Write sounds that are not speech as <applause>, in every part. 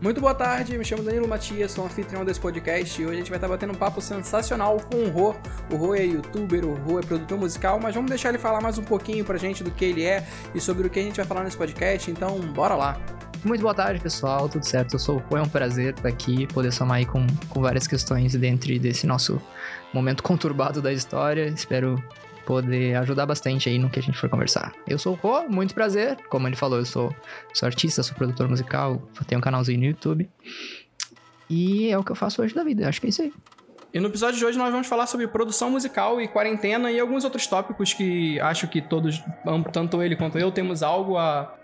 Muito boa tarde, me chamo Danilo Matias, sou anfitrião desse podcast e hoje a gente vai estar batendo um papo sensacional com o Rô. O Rô é youtuber, o Rô é produtor musical, mas vamos deixar ele falar mais um pouquinho pra gente do que ele é e sobre o que a gente vai falar nesse podcast, então bora lá. Muito boa tarde, pessoal, tudo certo? Eu sou o Rô, é um prazer estar aqui, poder somar aí com, com várias questões dentro desse nosso momento conturbado da história. Espero poder ajudar bastante aí no que a gente for conversar. Eu sou o Rô, muito prazer. Como ele falou, eu sou, sou artista, sou produtor musical, tenho um canalzinho no YouTube. E é o que eu faço hoje da vida, acho que é isso aí. E no episódio de hoje nós vamos falar sobre produção musical e quarentena e alguns outros tópicos que acho que todos, tanto ele quanto eu, temos algo a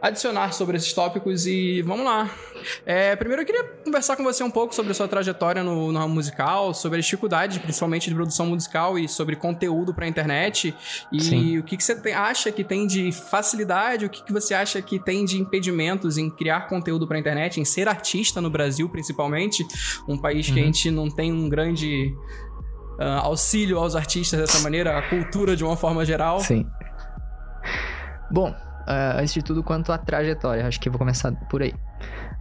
adicionar sobre esses tópicos e vamos lá. É, primeiro eu queria conversar com você um pouco sobre a sua trajetória no, no musical, sobre as dificuldades, principalmente de produção musical e sobre conteúdo para a internet e Sim. o que, que você tem, acha que tem de facilidade, o que, que você acha que tem de impedimentos em criar conteúdo para a internet, em ser artista no Brasil principalmente, um país uhum. que a uhum. gente não tem um grande uh, auxílio aos artistas dessa maneira, a cultura de uma forma geral. Sim. Bom, uh, antes de tudo, quanto à trajetória. Acho que vou começar por aí.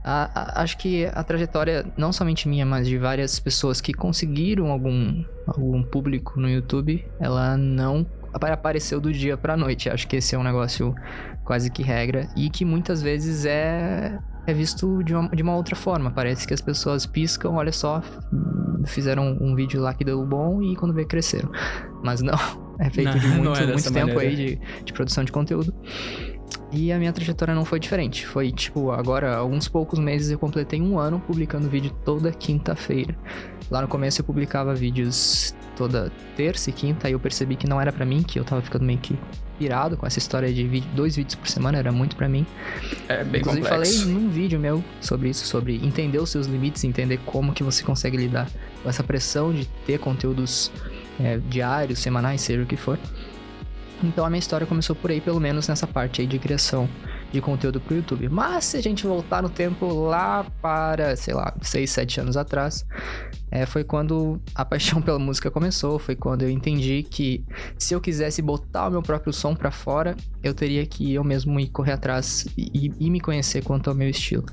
acho que a trajetória, não somente minha, mas de várias pessoas que conseguiram algum, algum público no YouTube, ela não apareceu do dia pra noite. Acho que esse é um negócio quase que regra e que muitas vezes é, é visto de uma, de uma outra forma. Parece que as pessoas piscam, olha só, fizeram um vídeo lá que deu bom e quando vê cresceram. Mas não, <laughs> é feito não, de muito, é muito tempo maneira. aí de, de produção de conteúdo. E a minha trajetória não foi diferente. Foi tipo, agora, alguns poucos meses eu completei um ano publicando vídeo toda quinta-feira. Lá no começo eu publicava vídeos toda terça e quinta, e eu percebi que não era para mim, que eu tava ficando meio que pirado com essa história de vídeo, dois vídeos por semana, era muito para mim. É bem Inclusive, complexo. falei num vídeo meu sobre isso, sobre entender os seus limites, entender como que você consegue lidar com essa pressão de ter conteúdos é, diários, semanais, seja o que for. Então a minha história começou por aí, pelo menos nessa parte aí de criação de conteúdo pro YouTube. Mas se a gente voltar no tempo lá para, sei lá, 6, 7 anos atrás, é, foi quando a paixão <laughs> pela música começou, foi quando eu entendi que se eu quisesse botar o meu próprio som para fora, eu teria que eu mesmo ir correr atrás e, e, me conhecer quanto ao meu estilo.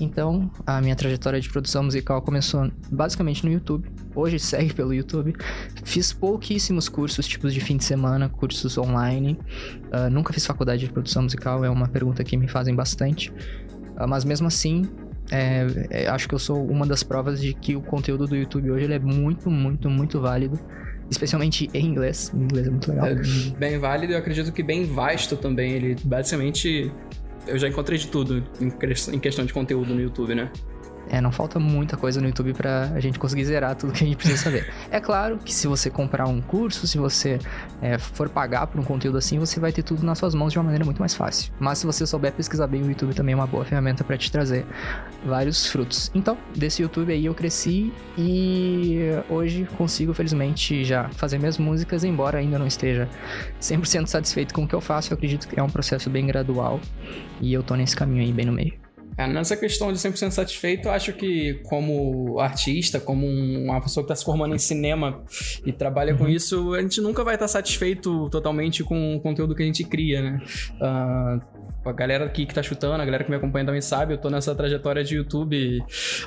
Então, a minha trajetória de produção musical começou basicamente no YouTube. Hoje <laughs> segue pelo YouTube. Fiz pouquíssimos cursos, tipos de fim de semana, cursos online. Uh, nunca fiz faculdade de produção musical, é uma pergunta que me fazem bastante. Uh, mas mesmo assim, é, é, acho que eu sou uma das provas de que o conteúdo do YouTube hoje ele é muito, muito, muito válido. Especialmente em inglês. Em inglês é muito legal. É bem válido e eu acredito que bem vasto também. Ele basicamente. Eu já encontrei de tudo em questão de conteúdo no YouTube, né? É, não falta muita coisa no YouTube pra a gente conseguir zerar tudo que a gente precisa saber. é claro que se você comprar um curso, se você é, for pagar por um conteúdo assim, você vai ter tudo nas suas mãos de uma maneira muito mais fácil. Mas se você souber pesquisar bem, o YouTube também é uma boa ferramenta para te trazer vários frutos. Então, desse YouTube aí eu cresci e hoje consigo, felizmente, já fazer minhas músicas, embora ainda não esteja 100% satisfeito com o que eu faço. Eu acredito que é um processo bem gradual e eu tô nesse caminho aí, bem no meio. É, nessa questão de 100% satisfeito, eu acho que como artista, como uma pessoa que está se formando em cinema e trabalha uhum. com isso, a gente nunca vai estar tá satisfeito totalmente com o conteúdo que a gente cria, né? Uh, a galera aqui que tá chutando, a galera que me acompanha também sabe, eu tô nessa trajetória de YouTube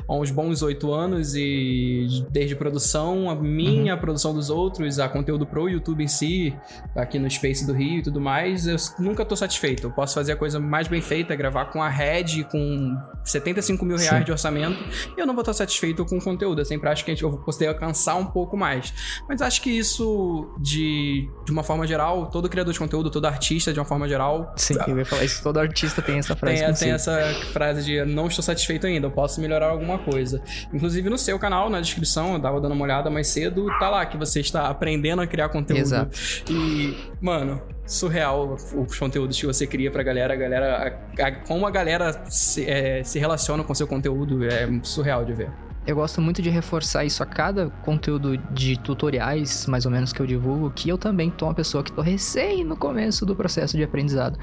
há uns bons oito anos e desde produção, a minha, uhum. a produção dos outros, a conteúdo pro YouTube em si, aqui no Space do Rio e tudo mais, eu nunca tô satisfeito. Eu posso fazer a coisa mais bem feita, gravar com a Red, com 75 mil reais Sim. de orçamento, e eu não vou estar satisfeito com o conteúdo. Eu sempre acho que a gente, eu vou poder alcançar um pouco mais. Mas acho que isso, de, de uma forma geral, todo criador de conteúdo, todo artista, de uma forma geral. Sim, eu ia falar isso todo artista tem essa frase. Tem, tem essa frase de não estou satisfeito ainda, eu posso melhorar alguma coisa. Inclusive no seu canal, na descrição, eu tava dando uma olhada mais cedo, tá lá que você está aprendendo a criar conteúdo. Exato. E, mano, surreal os conteúdos que você cria pra galera, a galera. A, a, como a galera se, é, se relaciona com seu conteúdo é surreal de ver. Eu gosto muito de reforçar isso a cada conteúdo de tutoriais, mais ou menos, que eu divulgo, que eu também tô uma pessoa que tô recém no começo do processo de aprendizado,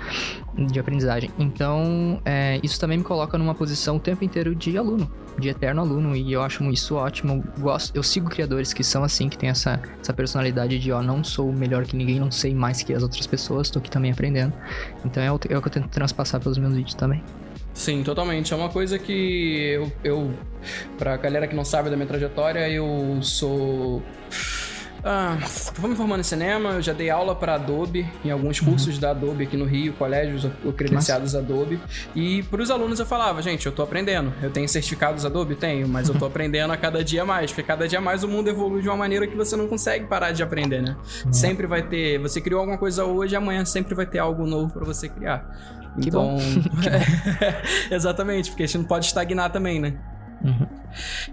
de aprendizagem. Então, é, isso também me coloca numa posição o tempo inteiro de aluno, de eterno aluno, e eu acho isso ótimo. Gosto, eu sigo criadores que são assim, que tem essa, essa personalidade de, ó, não sou melhor que ninguém, não sei mais que as outras pessoas, tô aqui também aprendendo. Então é o, é o que eu tento transpassar pelos meus vídeos também. Sim, totalmente. É uma coisa que eu, eu pra galera que não sabe da minha trajetória, eu sou ah, vou me formando em cinema, eu já dei aula para Adobe, em alguns uhum. cursos da Adobe aqui no Rio, colégios credenciados Adobe. E para os alunos eu falava, gente, eu tô aprendendo. Eu tenho certificados Adobe? Tenho, mas eu tô <laughs> aprendendo a cada dia mais, porque cada dia mais o mundo evolui de uma maneira que você não consegue parar de aprender, né? Uhum. Sempre vai ter, você criou alguma coisa hoje, amanhã sempre vai ter algo novo para você criar. Que então, bom. <laughs> exatamente, porque a gente não pode estagnar também, né? Uhum.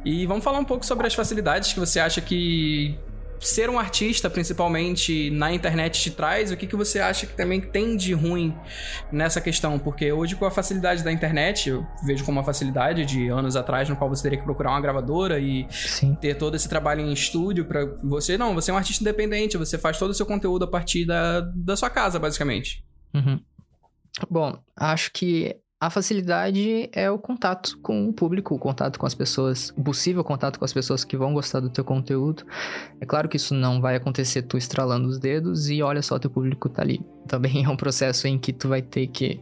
E vamos falar um pouco sobre as facilidades que você acha que ser um artista, principalmente na internet, te traz? O que, que você acha que também tem de ruim nessa questão? Porque hoje, com a facilidade da internet, eu vejo como uma facilidade de anos atrás, no qual você teria que procurar uma gravadora e Sim. ter todo esse trabalho em estúdio para você. Não, você é um artista independente, você faz todo o seu conteúdo a partir da, da sua casa, basicamente. Uhum. Bom, acho que a facilidade é o contato com o público, o contato com as pessoas, o possível contato com as pessoas que vão gostar do teu conteúdo. É claro que isso não vai acontecer tu estralando os dedos e olha só, teu público tá ali. Também <laughs> é um processo em que tu vai ter que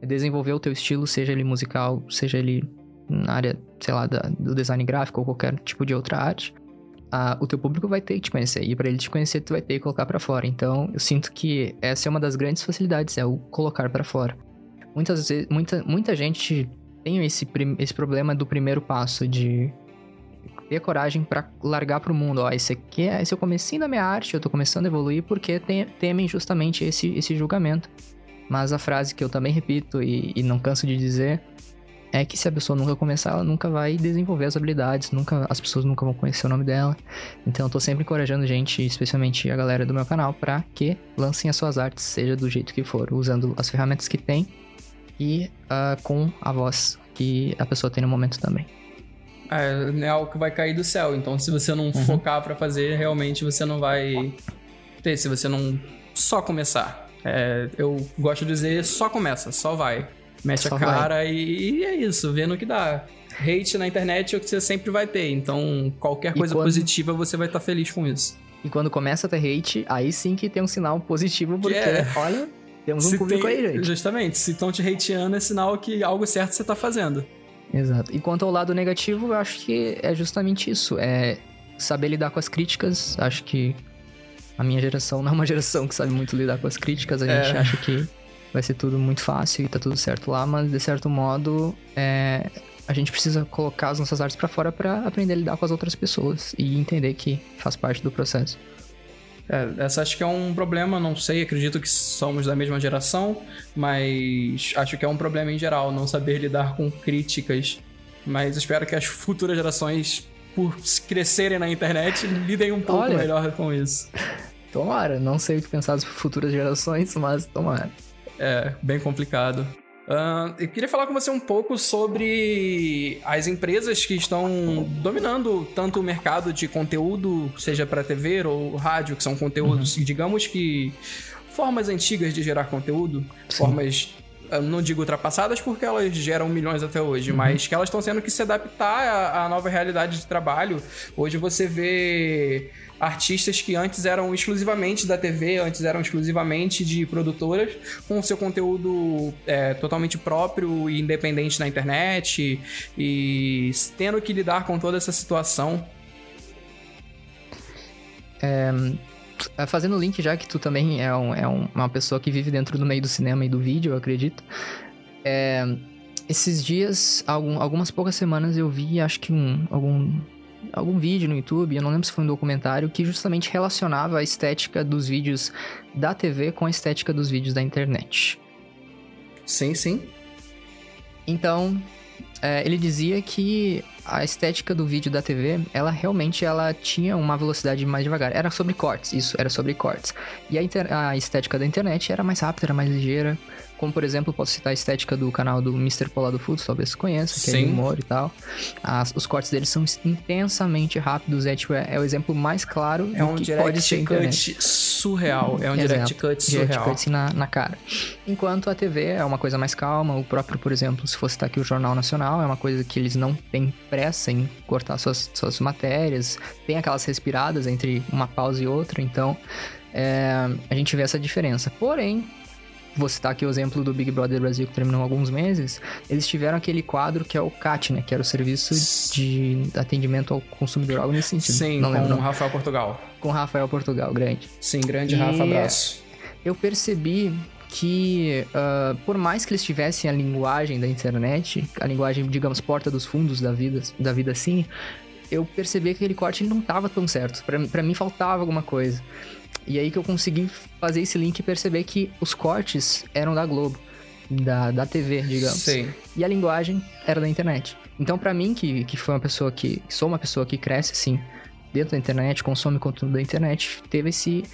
desenvolver o teu estilo, seja ele musical, seja ele na área, sei lá, da, do design gráfico ou qualquer tipo de outra arte. Ah, o teu público vai ter que te conhecer. E para ele te conhecer, tu vai ter que colocar para fora. Então, eu sinto que essa é uma das grandes facilidades, é o colocar para fora. Muitas vezes, muita, muita gente tem esse, esse problema do primeiro passo de ter coragem para largar pro mundo. Ó, esse aqui é esse é o comecinho da minha arte, eu tô começando a evoluir porque tem, temem justamente esse, esse julgamento. Mas a frase que eu também repito e, e, não canso de dizer é que se a pessoa nunca começar, ela nunca vai desenvolver as habilidades, nunca as pessoas nunca vão conhecer o nome dela. Então eu tô sempre encorajando gente, especialmente a galera do meu canal, para que lancem as suas artes, seja do jeito que for, usando as ferramentas que tem e uh, com a voz que a pessoa tem no momento também. É, é algo que vai cair do céu, então se você não uhum. focar para fazer, realmente você não vai ter, se você não só começar. É, eu gosto de dizer, só começa, só vai. Mete só a cara e, e, é isso, vendo o que dá. Hate na internet é o que você sempre vai ter, então qualquer coisa quando... positiva você vai estar tá feliz com isso. E quando começa a ter hate, aí sim que tem um sinal positivo, porque, é. olha, temos um se público tem, aí, gente. Justamente, se estão te hateando, é sinal que algo certo você tá fazendo. Exato. E quanto ao lado negativo, eu acho que é justamente isso. É saber lidar com as críticas. Acho que a minha geração não é uma <laughs> geração que sabe muito lidar com as críticas. A gente é. acha que vai ser tudo muito fácil e tá tudo certo lá, mas de certo modo, é, a gente precisa colocar as nossas artes para fora para aprender a lidar com as outras pessoas e entender que faz parte do processo. É, essa acho que é um problema, não sei, acredito que somos da mesma geração, mas acho que é um problema em geral, não saber lidar com críticas. Mas espero que as futuras gerações, por crescerem na internet, lidem um pouco Olha, melhor com isso. Tomara, não sei o que pensar das futuras gerações, mas tomara. É, bem complicado. Uh, eu queria falar com você um pouco sobre as empresas que estão dominando tanto o mercado de conteúdo, seja para TV ou rádio, que são conteúdos, uhum. digamos que formas antigas de gerar conteúdo, Sim. formas não digo ultrapassadas porque elas geram milhões até hoje, uhum. mas que elas estão tendo que se adaptar à, à, nova realidade de trabalho. Hoje você vê artistas que antes eram exclusivamente da TV, antes eram exclusivamente de produtoras, com seu conteúdo é, totalmente próprio e independente na internet e tendo que lidar com toda essa situação. É, fazendo o link, já que tu também é, um, é um, uma pessoa que vive dentro do meio do cinema e do vídeo, eu acredito. É, esses dias, algum, algumas poucas semanas, eu vi, acho que um, algum algum vídeo no YouTube, eu não lembro se foi um documentário, que justamente relacionava a estética dos vídeos da TV com a estética dos vídeos da internet. Sim, sim. Então, é, ele dizia que a estética do vídeo da TV, ela realmente ela tinha uma velocidade mais devagar. Era sobre cortes, isso, era sobre cortes. E a, a estética da internet era mais rápida, era mais ligeira. Como, por exemplo, posso citar a estética do canal do Mr. Polado Foods, talvez você conheça, que Sim. é de humor e tal. As, os cortes deles são intensamente rápidos, é, tipo, é, é o exemplo mais claro é um que pode ser cut surreal, é um Exato. direct cut surreal. Direct cut assim, na, na cara. Enquanto a TV é uma coisa mais calma, o próprio, por exemplo, se fosse estar aqui o Jornal Nacional, é uma coisa que eles não têm pressa em cortar suas, suas matérias, tem aquelas respiradas entre uma pausa e outra, então... É, a gente vê essa diferença. Porém, vou citar aqui o exemplo do Big Brother Brasil que terminou há alguns meses, eles tiveram aquele quadro que é o CAT, né? Que era o serviço de atendimento ao consumidor, algo nesse sentido. Sim, não com lembro. Rafael Portugal. Com Rafael Portugal, grande. Sim, grande E- Rafa, abraço. Eu percebi que, ah, por mais que eles tivessem a linguagem da internet, a linguagem, digamos, porta dos fundos da vida, da vida assim, eu percebi que aquele corte não tava tão certo. Pra mim faltava alguma coisa. E aí que eu consegui fazer esse link e perceber que os cortes eram da Globo, da, da TV, digamos. Sim. E a linguagem era da internet. Então, pra mim, que, que foi uma pessoa que. Sou uma pessoa que cresce, assim, dentro da internet, consome conteúdo da internet, teve esse.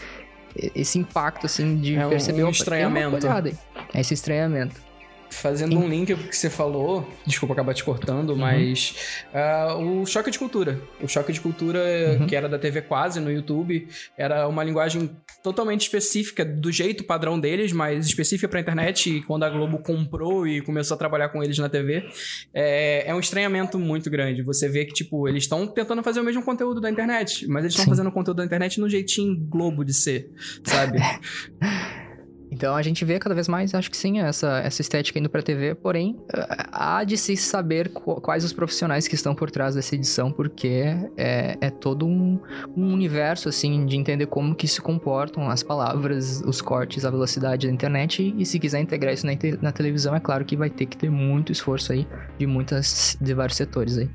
Esse impacto, assim, de É um- perceber um opa, tem uma estranhamento. coisa errada. É esse estranhamento. Fazendo um link com o que você falou, desculpa acabar te cortando, Uhum. mas ah, o choque de cultura. O choque de cultura, Uhum. que era da TV quase no YouTube, era uma linguagem totalmente específica, do jeito padrão deles, mas específica pra internet. E quando a Globo comprou e começou a trabalhar com eles na TV, é, é um estranhamento muito grande. Você vê que, tipo, eles estão tentando fazer o mesmo conteúdo da internet, mas eles estão fazendo o conteúdo da internet no jeitinho Globo de ser, sabe? <laughs> Então a gente vê cada vez mais, acho que sim, essa, essa estética indo pra TV, porém, ah, há de se saber qu- quais os profissionais que estão por trás dessa edição, porque é, é todo um, um universo, assim, de entender como que se comportam as palavras, os cortes, a velocidade da internet, e, se quiser integrar isso na, na televisão, é claro que vai ter que ter muito esforço aí de muitas, de vários setores aí.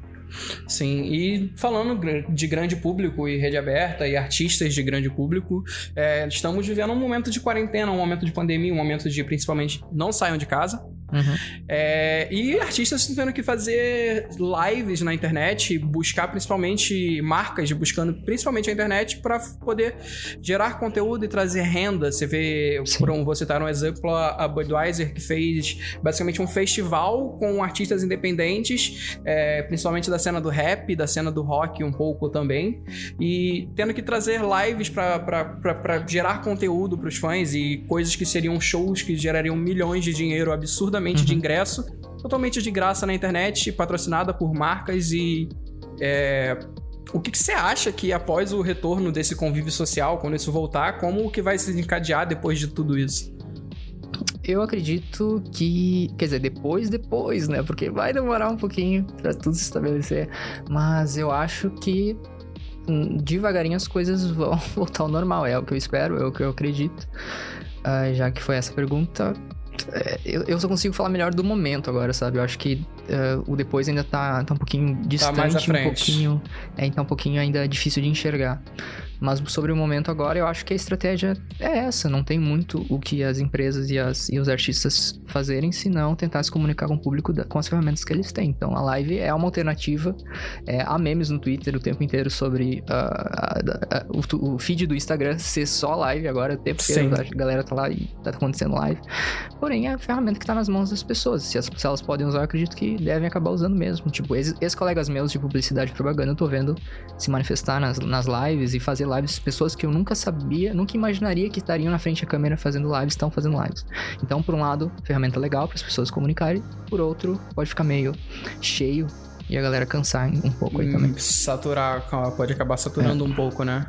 Sim, e falando de grande público e rede aberta e artistas de grande público, é, estamos vivendo um momento de quarentena, um momento de pandemia, um momento de principalmente não saiam de casa. Uhum. É, e artistas tendo que fazer lives na internet, buscar principalmente marcas, buscando principalmente a internet para poder gerar conteúdo e trazer renda. Você vê, Sim. por um, vou citar um exemplo, a a Budweiser, que fez basicamente um festival com artistas independentes, é, principalmente da cena do rap, da cena do rock um pouco também, e tendo que trazer lives para gerar conteúdo para os fãs e coisas que seriam shows que gerariam milhões de dinheiro absurdamente de Uhum. ingresso, totalmente de graça na internet, patrocinada por marcas e. é, o que, que você acha que após o retorno desse convívio social, quando isso voltar, como que vai se encadear depois de tudo isso? Eu acredito que. Quer dizer, depois, depois, né? Porque vai demorar um pouquinho pra tudo se estabelecer. Mas eu acho que hum, devagarinho as coisas vão <laughs> voltar ao normal. É o que eu espero, é o que eu acredito. Ah, já que foi essa pergunta. É, Eu, eu só consigo falar melhor do momento agora, sabe? Eu acho que é, o depois ainda tá, tá um pouquinho distante, mais à um frente. pouquinho. É, então um pouquinho ainda difícil de enxergar. Mas sobre o momento agora, eu acho que a estratégia é essa. Não tem muito o que as empresas e, as, e os artistas fazerem, senão tentar se comunicar com o público da- com as ferramentas que eles têm. Então, a live é uma alternativa. É, há memes no Twitter o tempo inteiro sobre ah, a- a- o, o feed do Instagram ser só live agora. O tempo inteiro a galera tá lá e tá acontecendo live. Porém, é a ferramenta que tá nas mãos das pessoas. Se, as- se elas podem usar, eu acredito que devem acabar usando mesmo. Tipo, ex- ex-colegas meus de publicidade e propaganda, eu tô vendo se manifestar nas, nas lives e fazer lives. Pessoas que eu nunca sabia, nunca imaginaria que estariam na frente da câmera fazendo lives, estão fazendo lives. Então, por um lado, ferramenta legal para as pessoas comunicarem. Por outro, pode ficar meio cheio e a galera cansar um pouco aí também. Hum, Saturar, pode acabar saturando um pouco, né?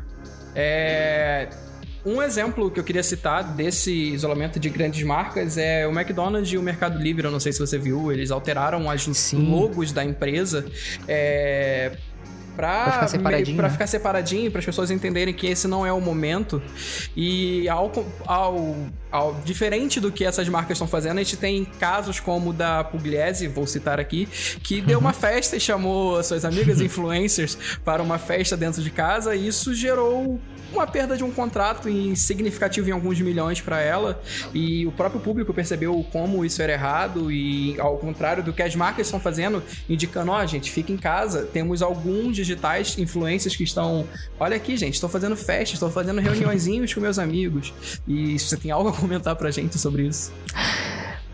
É. Um exemplo que eu queria citar desse isolamento de grandes marcas é o McDonald's e o Mercado Livre. Eu não sei se você viu, eles alteraram as Sim. logos da empresa é, pra, Pra ficar separadinho, pra né? ficar separadinho, para as pessoas entenderem que esse não é o momento. E ao, ao, ao- diferente do que essas marcas estão fazendo, a gente tem casos como o da Pugliese, vou citar aqui, que deu Uhum. uma festa e chamou suas amigas <laughs> influencers para uma festa dentro de casa, e isso gerou uma perda de um contrato significativo em alguns milhões para ela e o próprio público percebeu como isso era errado e ao contrário do que as marcas estão fazendo, indicando, ó, gente, fica em casa, temos alguns digitais influencers que estão, olha aqui, gente, estou fazendo festa, estou fazendo reuniõezinhos com meus amigos. E você tem algo comentar pra gente sobre isso?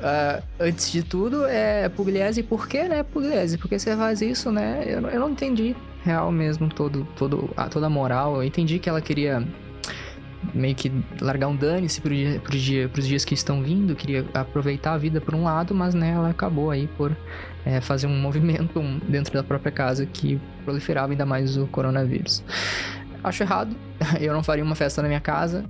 Ah, antes de tudo, é Pugliese. Por que, né, Pugliese? Por que você faz isso, né? Eu, eu não entendi real mesmo todo, todo, a, toda a moral. Eu entendi que ela queria meio que largar um dane-se pro dia, pro dia, pros dias que estão vindo, queria aproveitar a vida por um lado, mas né, ela acabou aí por é, fazer um <laughs> movimento dentro da própria casa que proliferava ainda mais o coronavírus. Acho errado, <laughs> eu não faria uma festa na minha casa.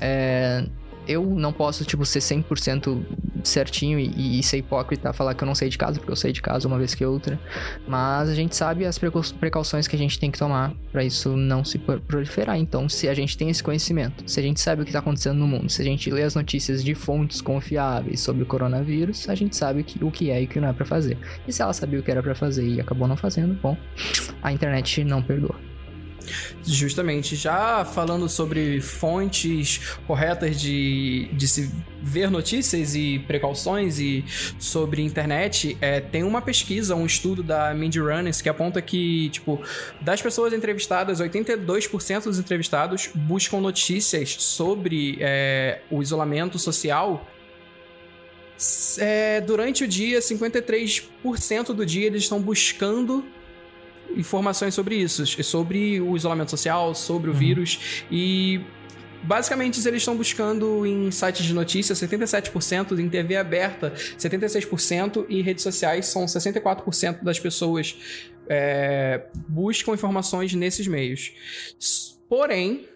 É, eu não posso, tipo, ser 100% certinho e, e ser hipócrita falar que eu não sei de casa, porque eu sei de casa uma vez que outra. Mas a gente sabe as precauções que a gente tem que tomar para isso não se proliferar. Então, se a gente tem esse conhecimento, se a gente sabe o que tá acontecendo no mundo, se a gente lê as notícias de fontes confiáveis sobre o coronavírus, a gente sabe que, o que é e o que não é para fazer. E se ela sabia o que era para fazer e acabou não fazendo, bom, a internet não perdoa. Justamente. Já falando sobre fontes corretas de, de se ver notícias e precauções e sobre internet, é, tem uma pesquisa, um estudo da Mindy Runners que aponta que, tipo, das pessoas entrevistadas, 82% dos entrevistados buscam notícias sobre é, o isolamento social é, durante o dia, 53% do dia eles estão buscando informações sobre isso, sobre o isolamento social, sobre o uhum. vírus e Basicamente, eles estão buscando em sites de notícias 77%, em TV aberta 76% e redes sociais são 64% das pessoas é, buscam informações nesses meios. Porém,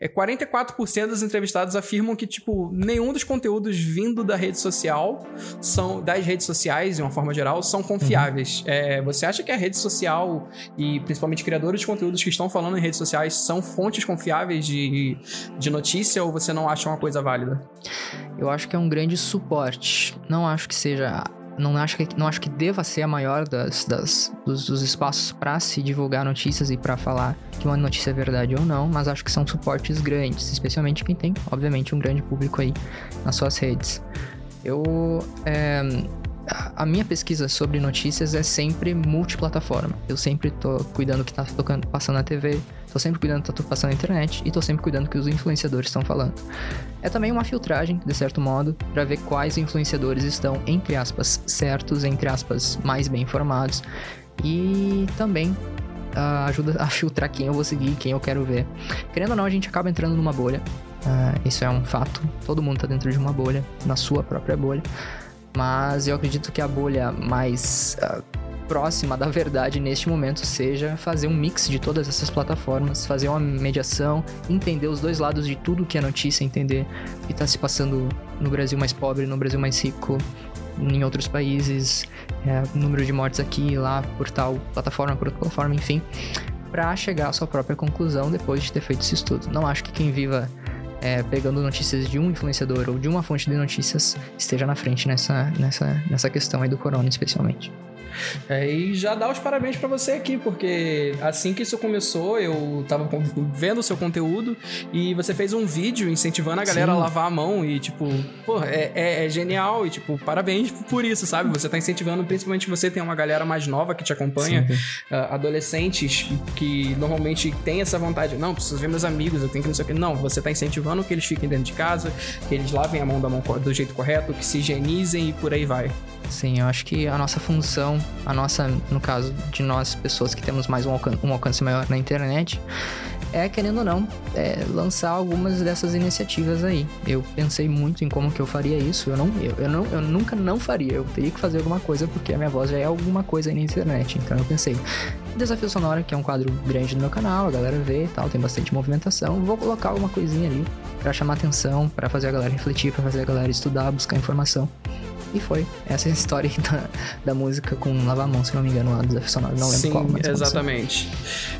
é 44% dos entrevistados afirmam que, tipo, nenhum dos conteúdos vindo da rede social são das redes sociais, de uma forma geral, são confiáveis. Uhum. É, você acha que a rede social e principalmente criadores de conteúdos que estão falando em redes sociais são fontes confiáveis de, de notícia ou você não acha uma coisa válida? Eu acho que é um grande suporte. Não acho que seja não acho que, não acho que deva ser a maior das, das dos, dos espaços para se divulgar notícias e para falar que uma notícia é verdade ou não, mas acho que são suportes grandes, especialmente quem tem, obviamente, um grande público aí nas suas redes. Eu. É, a minha pesquisa sobre notícias é sempre multiplataforma. Eu sempre tô cuidando que tá tocando, passando na TV, tô sempre cuidando que tá passando na internet e tô sempre cuidando que os influenciadores estão falando. É também uma filtragem, de certo modo, para ver quais influenciadores estão, entre aspas, certos, entre aspas, mais bem informados. E também uh, ajuda a filtrar quem eu vou seguir, quem eu quero ver. Querendo ou não, a gente acaba entrando numa bolha. Uh, isso é um fato. Todo mundo tá dentro de uma bolha, na sua própria bolha. Mas eu acredito que a bolha mais uh, próxima da verdade neste momento seja fazer um mix de todas essas plataformas, fazer uma mediação, entender os dois lados de tudo que é notícia, entender o que está se passando no Brasil mais pobre, no Brasil mais rico, em outros países, é, número de mortes aqui e lá, por tal plataforma, por outra plataforma, enfim, para chegar à sua própria conclusão depois de ter feito esse estudo. Não acho que quem viva é, pegando notícias de um influenciador ou de uma fonte de notícias esteja na frente nessa, nessa, nessa questão aí do corona, especialmente. É, e já dá os parabéns para você aqui, porque assim que isso começou, eu tava vendo o seu conteúdo e você fez um vídeo incentivando a galera Sim. a lavar a mão e, tipo, pô, é, é, é, genial e, tipo, parabéns por isso, sabe? Você tá incentivando, principalmente você tem uma galera mais nova que te acompanha, uh, adolescentes que normalmente tem essa vontade, não, preciso ver meus amigos, eu tenho que não sei o que. Não, você tá incentivando que eles fiquem dentro de casa, que eles lavem a mão da mão do jeito correto, que se higienizem e por aí vai. Sim, eu acho que a nossa função, a nossa, no caso de nós, pessoas que temos mais um alcance, um alcance maior na internet, é, querendo ou não, é, lançar algumas dessas iniciativas aí. Eu pensei muito em como que eu faria isso. Eu, não, eu, eu, não, eu nunca não faria. Eu teria que fazer alguma coisa porque a minha voz já é alguma coisa aí na internet. Então eu pensei, Desafio Sonora, que é um quadro grande no meu canal, a galera vê e tal, tem bastante movimentação. Vou colocar alguma coisinha ali para chamar atenção, para fazer a galera refletir, para fazer a galera estudar, buscar informação. E foi. Essa é a história <laughs> da, da música com Lava Mão, se não me engano, lá do Desafio Sonoro. Não lembro Sim, qual, mas exatamente.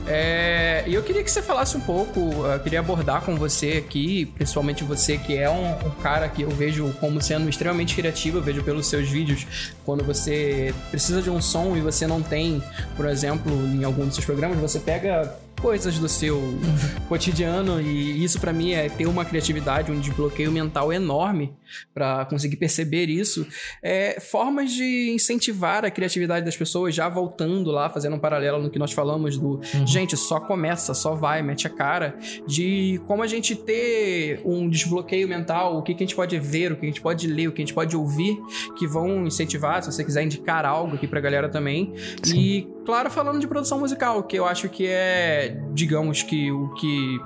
É, e eu queria que você falasse um pouco, eu queria abordar com você aqui, principalmente você que é um, um cara que eu vejo como sendo extremamente criativo, eu vejo pelos seus vídeos, quando você precisa de um som e você não tem, por exemplo, em algum dos seus programas, você pega coisas do seu <laughs> cotidiano e isso para mim é ter uma criatividade, um desbloqueio mental enorme para conseguir perceber isso. É, formas de incentivar a criatividade das pessoas, já voltando lá, fazendo um paralelo no que nós falamos do uhum. gente, só começa, só vai, mete a cara, de como a gente ter um desbloqueio mental, o que, que a gente pode ver, o que a gente pode ler, o que a gente pode ouvir, que vão incentivar, se você quiser indicar algo aqui pra galera também. Sim. E, claro, falando de produção musical, que eu acho que é digamos que o que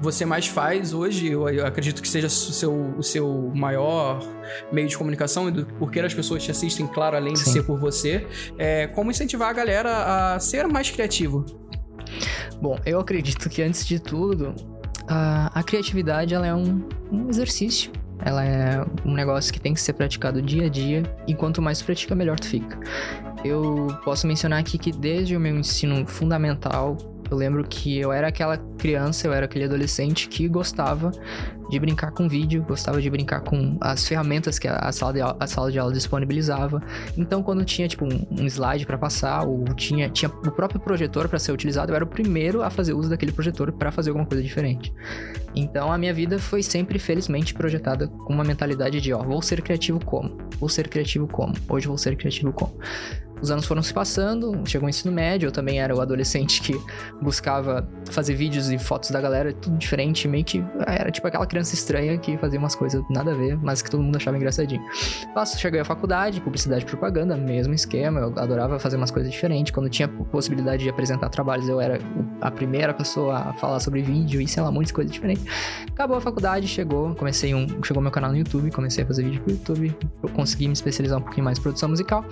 você mais faz hoje, eu acredito que seja o seu, o seu maior meio de comunicação e do porquê as pessoas te assistem, claro, além de Sim. ser por você, é como incentivar a galera a ser mais criativo. Bom, eu acredito que antes de tudo, a, a criatividade ela é um, um exercício Ela é um negócio que tem que ser praticado dia a dia e quanto mais pratica, melhor tu fica. Eu posso mencionar aqui que desde o meu ensino fundamental, eu lembro que eu era aquela criança, eu era aquele adolescente que gostava de brincar com vídeo, gostava de brincar com as ferramentas que a sala de, aula, a sala de aula disponibilizava. Então, quando tinha tipo um, slide para passar, ou tinha, tinha o próprio projetor para ser utilizado, eu era o primeiro a fazer uso daquele projetor para fazer alguma coisa diferente. Então, a minha vida foi sempre, felizmente, projetada com uma mentalidade de, ó, vou ser criativo como? Vou ser criativo como? Hoje vou ser criativo como? Os anos foram se passando, chegou o ensino médio, eu também era o adolescente que buscava fazer vídeos e fotos da galera, tudo diferente, meio que era tipo aquela criança estranha que fazia umas coisas nada a ver, mas que todo mundo achava engraçadinho. Passo, cheguei à faculdade, publicidade e propaganda, mesmo esquema, eu adorava fazer umas coisas diferentes. Quando tinha possibilidade de apresentar trabalhos, eu era a primeira pessoa a falar sobre vídeo e sei lá, muitas coisas diferentes. Acabou a faculdade, chegou, comecei um, chegou meu canal no YouTube, comecei a fazer vídeo pro YouTube, consegui me especializar um pouquinho mais em produção musical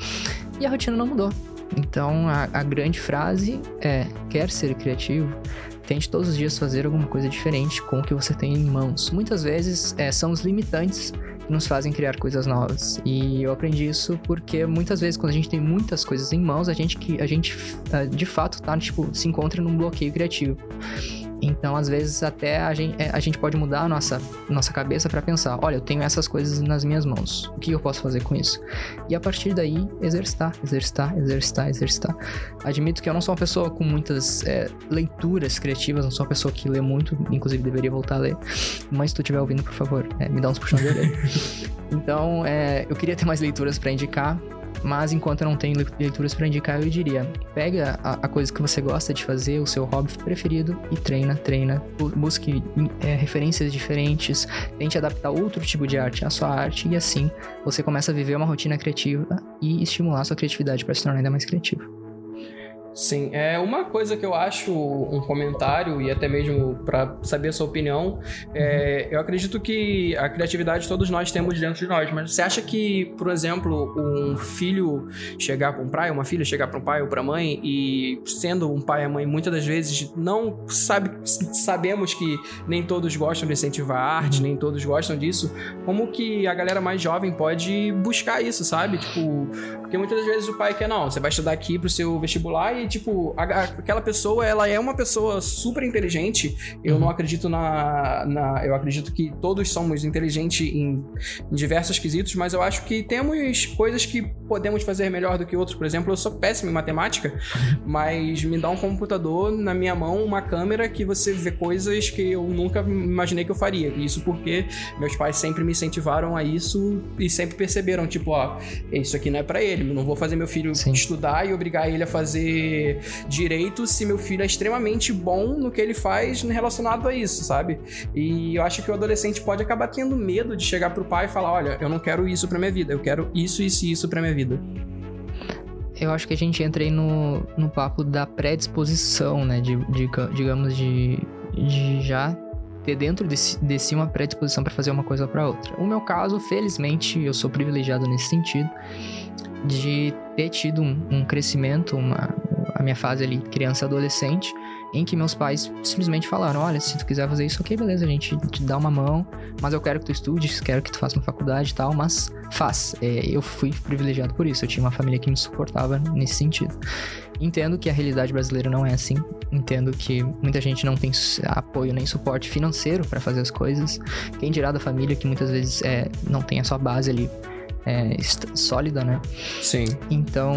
e a rotina não mudou. Então a, a grande frase é: quer ser criativo? Tente todos os dias fazer alguma coisa diferente com o que você tem em mãos. Muitas vezes é, são os limitantes que nos fazem criar coisas novas. E eu aprendi isso porque muitas vezes quando a gente tem muitas coisas em mãos, a gente que a gente ah, de fato tá tipo se encontra num bloqueio criativo. Então, às vezes, até a gente, é, a gente pode mudar a nossa, nossa cabeça para pensar: olha, eu tenho essas coisas nas minhas mãos, o que eu posso fazer com isso? E a partir daí, exercitar, exercitar, exercitar, exercitar. Admito que eu não sou uma pessoa com muitas é, leituras criativas, não sou uma pessoa que lê muito, inclusive deveria voltar a ler. Mas se tu estiver ouvindo, por favor, é, me dá uns puxões de orelha. <laughs> então, é, eu queria ter mais leituras para indicar, mas enquanto eu não tenho leituras para indicar, eu diria: pega a, a, coisa que você gosta de fazer, o seu hobby preferido e treina, treina. Busque é, referências diferentes, tente adaptar outro tipo de arte à sua arte e assim você começa a viver uma rotina criativa e estimular sua criatividade para se tornar ainda mais criativo. Sim, é uma coisa que eu acho um comentário e até mesmo para saber a sua opinião. É, eu acredito que a criatividade todos nós temos dentro de nós, mas você acha que, por exemplo, um filho chegar para um pai, uma filha chegar para um pai ou para mãe e sendo um pai e mãe muitas das vezes não sabe, sabemos que nem todos gostam de incentivar a arte, nem todos gostam disso. Como que a galera mais jovem pode buscar isso, sabe? Tipo, porque muitas das vezes o pai quer não, você vai estudar aqui pro seu vestibular e tipo, a, a, aquela pessoa, ela é uma pessoa super inteligente. Eu uhum. não acredito na, na. Eu acredito que todos somos inteligentes em, em, diversos quesitos, mas eu acho que temos coisas que podemos fazer melhor do que outros. Por exemplo, eu sou péssimo em matemática, uhum. mas me dá um computador na minha mão, uma câmera que você vê coisas que eu nunca imaginei que eu faria. Isso porque meus pais sempre me incentivaram a isso e sempre perceberam, tipo, ó, isso aqui não é para ele. Não vou fazer meu filho Sim. estudar e obrigar ele a fazer direito se meu filho é extremamente bom no que ele faz relacionado a isso, sabe? E eu acho que o adolescente pode acabar tendo medo de chegar pro pai e falar: olha, eu não quero isso pra minha vida, eu quero isso, isso e isso pra minha vida. Eu acho que a gente entra aí no, no papo da predisposição, né? De, de digamos, de, de já ter dentro de, de si uma predisposição para fazer uma coisa para outra. O meu caso, felizmente, eu sou privilegiado nesse sentido de ter tido um, um crescimento, uma, a minha fase ali, criança adolescente, em que meus pais simplesmente falaram: olha, se tu quiser fazer isso, ok, beleza, a gente te dá uma mão, mas eu quero que tu estudes, quero que tu faça uma faculdade e tal, mas faz. É, eu fui privilegiado por isso, eu tinha uma família que me suportava nesse sentido. Entendo que a realidade brasileira não é assim, entendo que muita gente não tem apoio nem suporte financeiro para fazer as coisas, quem dirá da família que muitas vezes é, não tem a sua base ali é, sólida, né? Sim. Então,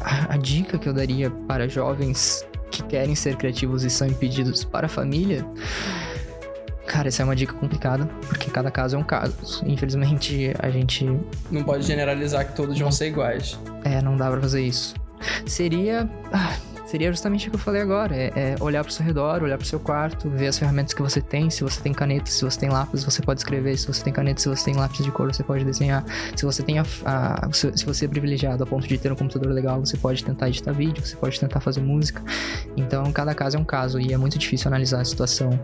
a, a dica que eu daria para jovens que querem ser criativos e são impedidos para a família Cara, essa é uma dica complicada, porque cada caso é um caso. Infelizmente, a gente. Não pode generalizar que todos vão ser iguais. É, não dá pra fazer isso. Seria. Ah, seria justamente o que eu falei agora. É, é olhar para o seu redor, olhar para o seu quarto, ver as ferramentas que você tem. Se você tem caneta, se você tem lápis, você pode escrever. Se você tem caneta, se você tem lápis de cor, você pode desenhar. Se você tem a, a se você é privilegiado a ponto de ter um computador legal, você pode tentar editar vídeo, você pode tentar fazer música. Então, cada caso é um caso e é muito difícil analisar a situação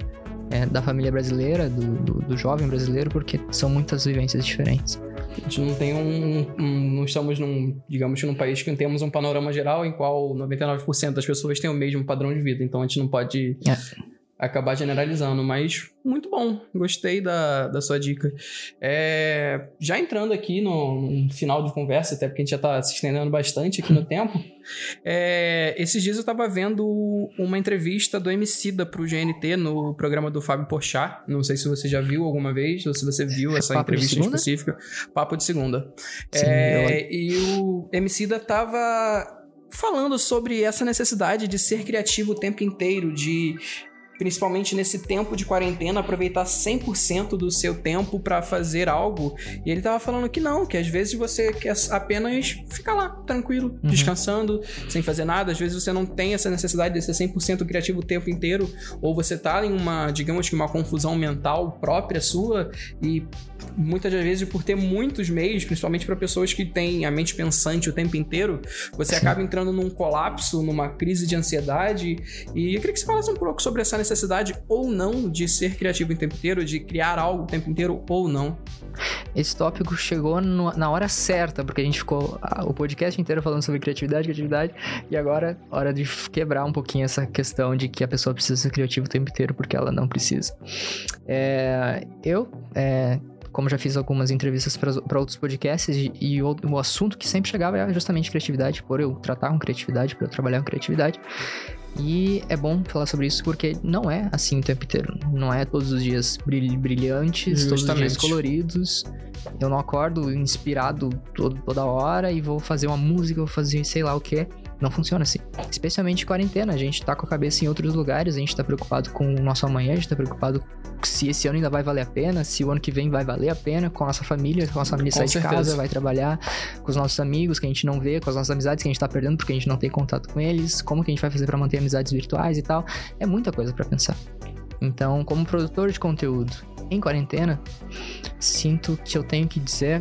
é, da família brasileira, do, do, do jovem brasileiro, porque são muitas vivências diferentes. A gente não tem um, um, Não estamos num. Digamos que num país que temos um panorama geral em qual 99% das pessoas têm o mesmo padrão de vida. Então a gente não pode. É. acabar generalizando, mas muito bom, gostei da, da sua dica. É, já entrando aqui no, no, final de conversa, até porque a gente já está se estendendo bastante aqui no <laughs> tempo, é, esses dias eu estava vendo uma entrevista do Emicida para o GNT no programa do Fábio Porchat, não sei se você já viu alguma vez, ou se você viu essa Papo entrevista específica, Papo de Segunda. Sim, é, eu... E o Emicida estava falando sobre essa necessidade de ser criativo o tempo inteiro, de principalmente nesse tempo de quarentena, aproveitar 100% do seu tempo para fazer algo. E ele tava falando que não, que às vezes você quer apenas ficar lá, tranquilo, uhum. descansando, sem fazer nada. Às vezes você não tem essa necessidade de ser 100% criativo o tempo inteiro, ou você tá em uma, digamos que uma confusão mental própria sua e muitas das vezes por ter muitos meios, principalmente para pessoas que têm a mente pensante o tempo inteiro, você Sim. acaba entrando num colapso, numa crise de ansiedade. E eu queria que você falasse um pouco sobre essa necessidade ou não de ser criativo o tempo inteiro, de criar algo o tempo inteiro ou não. Esse tópico chegou no, na hora certa, porque a gente ficou o podcast inteiro falando sobre criatividade, criatividade, e agora hora de quebrar um pouquinho essa questão de que a pessoa precisa ser criativa o tempo inteiro porque ela não precisa. É, eu é, como já fiz algumas entrevistas para outros podcasts, e, e o, o, assunto que sempre chegava era justamente criatividade, por eu tratar com criatividade, por eu trabalhar com criatividade. E é bom falar sobre isso porque não é assim o tempo inteiro. Não é todos os dias brilhantes, Justamente. todos os dias coloridos. Eu não acordo inspirado todo, toda hora e vou fazer uma música, vou fazer sei lá o que. Não funciona assim. Especialmente quarentena, a gente tá com a cabeça em outros lugares, a gente tá preocupado com o nosso amanhã, a gente tá preocupado se esse ano ainda vai valer a pena, se o ano que vem vai valer a pena com a nossa família, com a nossa família com sai certeza. de casa, vai trabalhar, com os nossos amigos que a gente não vê, com as nossas amizades que a gente tá perdendo porque a gente não tem contato com eles, como que a gente vai fazer para manter amizades virtuais e tal. É muita coisa para pensar. Então, como produtor de conteúdo em quarentena, sinto que eu tenho que dizer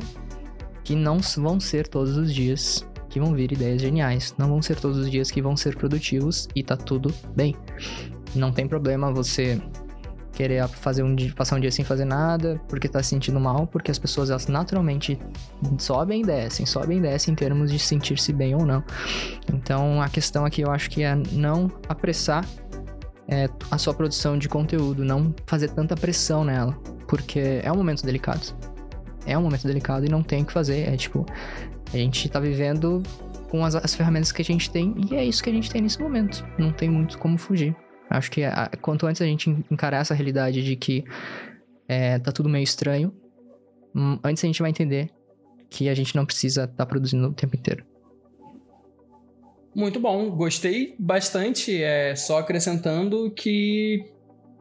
que não vão ser todos os dias que vão vir ideias geniais. Não vão ser todos os dias que vão ser produtivos e tá tudo bem. Não tem problema você querer fazer um dia, passar um dia sem fazer nada, porque tá se sentindo mal, porque as pessoas elas naturalmente sobem e descem, sobem e descem em termos de sentir-se bem ou não. Então a questão aqui eu acho que é não apressar é, a sua produção de conteúdo, não fazer tanta pressão nela, porque é um momento delicado. É um momento delicado e não tem o que fazer. É tipo, a gente tá vivendo com as, as ferramentas que a gente tem e é isso que a gente tem nesse momento. Não tem muito como fugir. Acho que a, quanto antes a gente encarar essa realidade de que é, tá tudo meio estranho, hum, antes a gente vai entender que a gente não precisa estar tá produzindo o tempo inteiro. Muito bom, gostei bastante. É só acrescentando que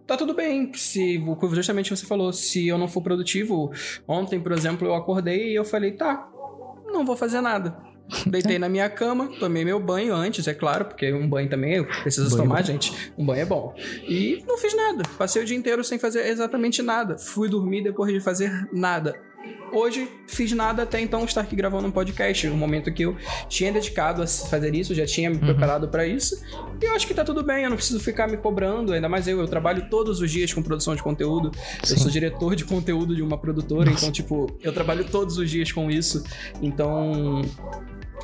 tá tudo bem. Se justamente você falou, se eu não for produtivo, ontem, por exemplo, eu acordei e eu falei, tá, não vou fazer nada. Deitei na minha cama, tomei meu banho antes, é claro, porque um banho também precisa banho tomar, é gente. Um banho é bom. E não fiz nada. Passei o dia inteiro sem fazer exatamente nada. Fui dormir depois de fazer nada. Hoje fiz nada até então estar aqui gravando um podcast, um momento que eu tinha dedicado a fazer isso, já tinha me uhum. preparado para isso. E eu acho que tá tudo bem, eu não preciso ficar me cobrando, ainda mais eu, eu trabalho todos os dias com produção de conteúdo. Sim. Eu sou diretor de conteúdo de uma produtora, Nossa. então tipo, eu trabalho todos os dias com isso. Então,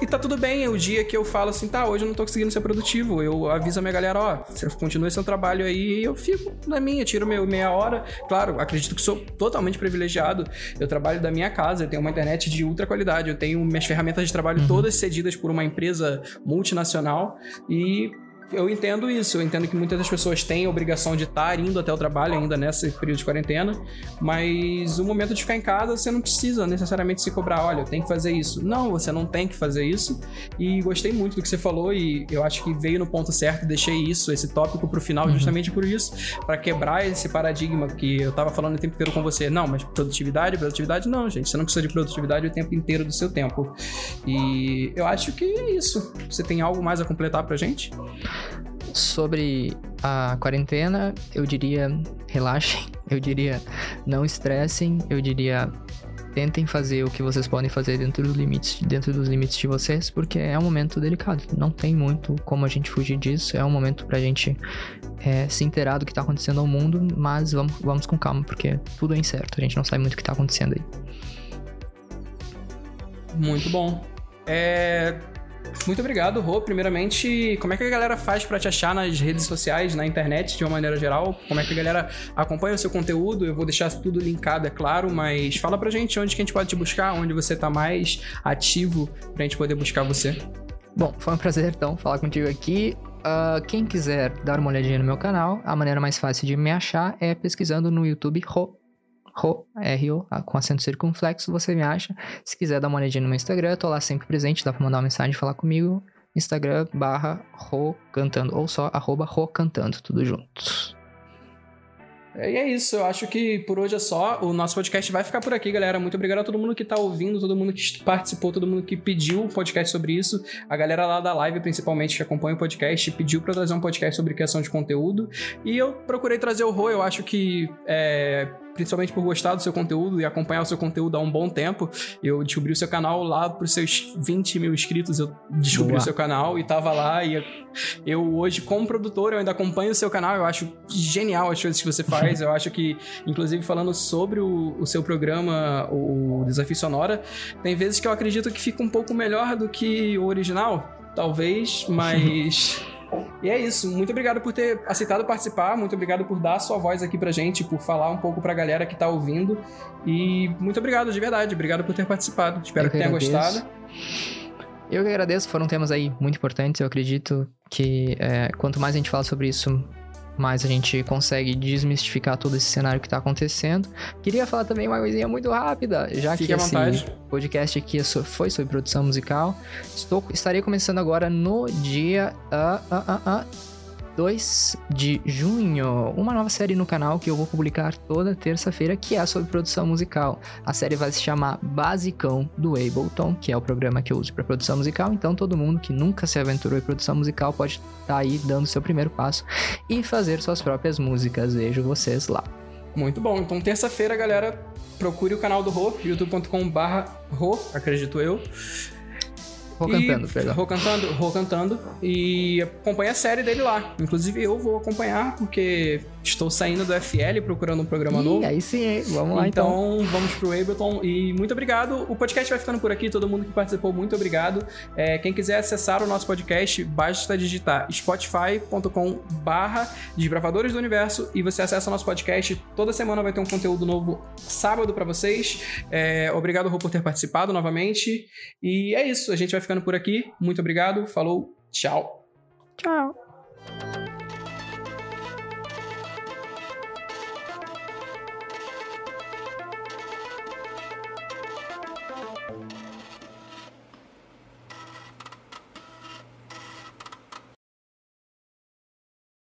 e tá tudo bem, é o dia que eu falo assim, tá, hoje eu não tô conseguindo ser produtivo. Eu aviso a minha galera, ó, você continua seu trabalho aí e eu fico na minha, tiro meu meia hora. Claro, acredito que sou totalmente privilegiado. Eu trabalho da minha casa, eu tenho uma internet de ultra qualidade, eu tenho minhas ferramentas de trabalho uhum. todas cedidas por uma empresa multinacional e eu entendo isso, eu entendo que muitas das pessoas têm a obrigação de estar indo até o trabalho ainda nesse período de quarentena, mas o momento de ficar em casa, você não precisa necessariamente se cobrar, olha, eu tenho que fazer isso. Não, você não tem que fazer isso. E gostei muito do que você falou e eu acho que veio no ponto certo, deixei isso, esse tópico pro final uhum. justamente por isso, para quebrar esse paradigma que eu tava falando o tempo inteiro com você. Não, mas produtividade, produtividade não, gente, você não precisa de produtividade o tempo inteiro do seu tempo. E eu acho que é isso. Você tem algo mais a completar pra gente? Sobre a quarentena, eu diria relaxem, <laughs> eu diria não estressem, eu diria tentem fazer o que vocês podem fazer dentro dos limites, dentro dos limites de vocês, porque é um momento delicado. Não tem muito como a gente fugir disso. É um momento pra gente é, se inteirar do que tá acontecendo ao mundo, mas vamos, vamos com calma, porque tudo é incerto. A gente não sabe muito o que tá acontecendo aí. Muito bom. É, Muito obrigado, Rô. Primeiramente, como é que a galera faz para te achar nas redes sociais, na internet, de uma maneira geral? Como é que a galera acompanha o seu conteúdo? Eu vou deixar tudo linkado, é claro, mas fala pra gente onde que a gente pode te buscar, onde você tá mais ativo pra gente poder buscar você. Bom, foi um prazer então falar contigo aqui. Uh, quem quiser dar uma olhadinha no meu canal, a maneira mais fácil de me achar é pesquisando no YouTube Ro, Ro, R-O, com acento circunflexo, você me acha. Se quiser dar uma olhadinha no meu Instagram, eu tô lá sempre presente, dá pra mandar uma mensagem falar comigo. Instagram barra Ro Cantando, ou só arroba Ro Cantando, tudo junto. E é isso, eu acho que por hoje é só. O nosso podcast vai ficar por aqui, galera. Muito obrigado a todo mundo que tá ouvindo, todo mundo que participou, todo mundo que pediu um podcast sobre isso. A galera lá da live, principalmente, que acompanha o podcast, pediu pra trazer um podcast sobre criação de conteúdo. E eu procurei trazer o Rô, eu acho que é, principalmente por gostar do seu conteúdo e acompanhar o seu conteúdo há um bom tempo. Eu descobri o seu canal lá pros seus 20 mil inscritos, eu descobri Boa. o seu canal e tava lá. E eu hoje, como produtor, eu ainda acompanho o seu canal, eu acho genial as coisas que você faz. eu acho que, inclusive, falando sobre o, o seu programa, o Desafio Sonora, tem vezes que eu acredito que fica um pouco melhor do que o original. Talvez, mas. <laughs> E é isso. Muito obrigado por ter aceitado participar. Muito obrigado por dar a sua voz aqui pra gente, por falar um pouco pra galera que tá ouvindo. E muito obrigado, de verdade. Obrigado por ter participado. Espero Eu que, tenha gostado. Eu que agradeço. Foram temas aí muito importantes. Eu acredito que é, quanto mais a gente fala sobre isso, mais a gente consegue desmistificar todo esse cenário que está acontecendo. Queria falar também uma coisinha muito rápida, já Fique que esse podcast aqui é foi sobre produção musical. Estou, estarei começando agora no dia uh, uh, uh, 2 de junho, uma nova série no canal que eu vou publicar toda terça-feira, que é sobre produção musical. A série vai se chamar Basicão do Ableton, que é o programa que eu uso para produção musical. Então, todo mundo que nunca se aventurou em produção musical pode estar tá aí dando seu primeiro passo e fazer suas próprias músicas. Vejo vocês lá. Muito bom. Então, terça-feira, galera, procure o canal do Rô, youtube.com/ro, acredito eu. Rô cantando, perdão. Rô cantando, Rô cantando. E acompanha a série dele lá. Inclusive eu vou acompanhar, porque estou saindo do FL procurando um programa Ih, novo. aí sim, hein? vamos lá então. Então vamos pro Ableton. E muito obrigado. O podcast vai ficando por aqui. Todo mundo que participou, muito obrigado. É, quem quiser acessar o nosso podcast, basta digitar spotify.com barra Desbravadores do Universo e você acessa o nosso podcast. Toda semana vai ter um conteúdo novo sábado para vocês. É, obrigado, Rô, por ter participado novamente. E é isso. A gente vai ficando por aqui. Muito obrigado. Falou. Tchau. Tchau.